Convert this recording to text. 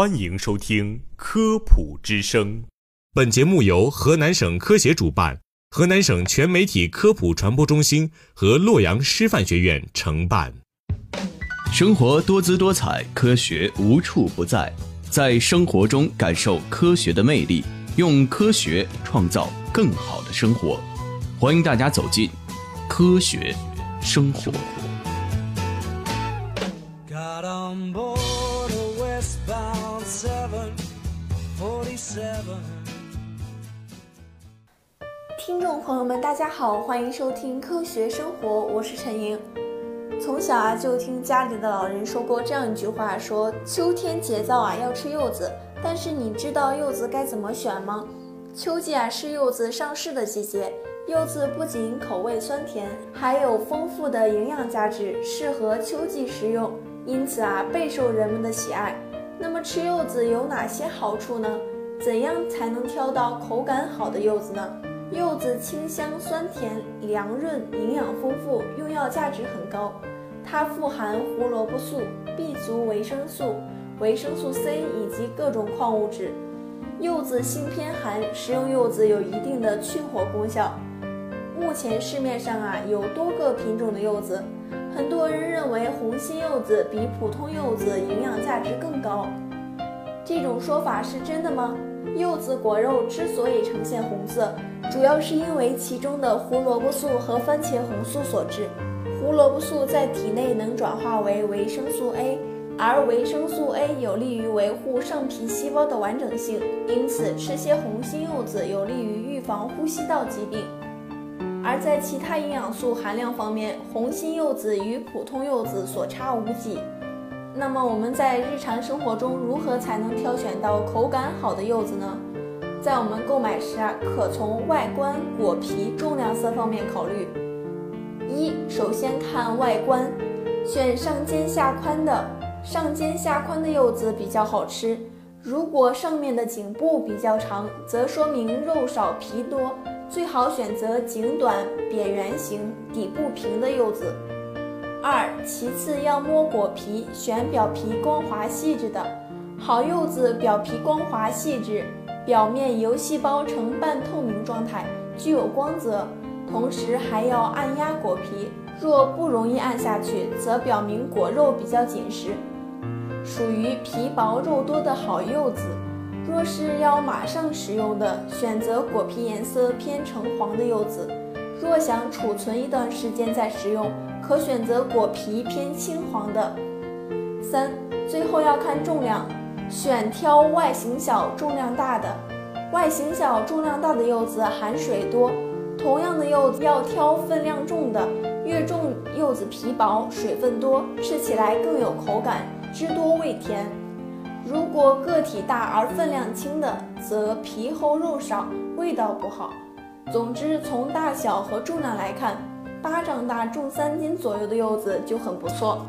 欢迎收听《科普之声》。本节目由河南省科协主办，河南省全媒体科普传播中心和洛阳师范学院承办。生活多姿多彩，科学无处不在，在生活中感受科学的魅力，用科学创造更好的生活。欢迎大家走进科学生活。听众朋友们，大家好，欢迎收听《科学生活》，我是陈莹。从小啊，就听家里的老人说过这样一句话，说秋天节燥啊，要吃柚子。但是你知道柚子该怎么选吗？秋季啊，是柚子上市的季节。柚子不仅口味酸甜，还有丰富的营养价值，适合秋季食用，因此啊，备受人们的喜爱。那么吃柚子有哪些好处呢？怎样才能挑到口感好的柚子呢？柚子清香酸甜、凉润，营养丰富，用药价值很高。它富含胡萝卜素、B 族维生素、维生素 C 以及各种矿物质。柚子性偏寒，食用柚子有一定的去火功效。目前市面上啊有多个品种的柚子，很多人认为红心柚子比普通柚子营养价值更高。这种说法是真的吗？柚子果肉之所以呈现红色，主要是因为其中的胡萝卜素和番茄红素所致。胡萝卜素在体内能转化为维生素 A，而维生素 A 有利于维护上皮细胞的完整性，因此吃些红心柚子有利于预防呼吸道疾病。而在其他营养素含量方面，红心柚子与普通柚子所差无几。那么我们在日常生活中如何才能挑选到口感好的柚子呢？在我们购买时啊，可从外观、果皮、重量色方面考虑。一，首先看外观，选上尖下宽的，上尖下宽的柚子比较好吃。如果上面的颈部比较长，则说明肉少皮多，最好选择颈短、扁圆形、底部平的柚子。二，其次要摸果皮，选表皮光滑细致的。好柚子表皮光滑细致，表面由细胞呈半透明状态，具有光泽。同时还要按压果皮，若不容易按下去，则表明果肉比较紧实，属于皮薄肉多的好柚子。若是要马上食用的，选择果皮颜色偏橙黄的柚子。若想储存一段时间再食用，可选择果皮偏青黄的。三，最后要看重量，选挑外形小、重量大的。外形小、重量大的柚子含水多。同样的柚子要挑分量重的，越重柚子皮薄，水分多，吃起来更有口感，汁多味甜。如果个体大而分量轻的，则皮厚肉少，味道不好。总之，从大小和重量来看，巴掌大、重三斤左右的柚子就很不错。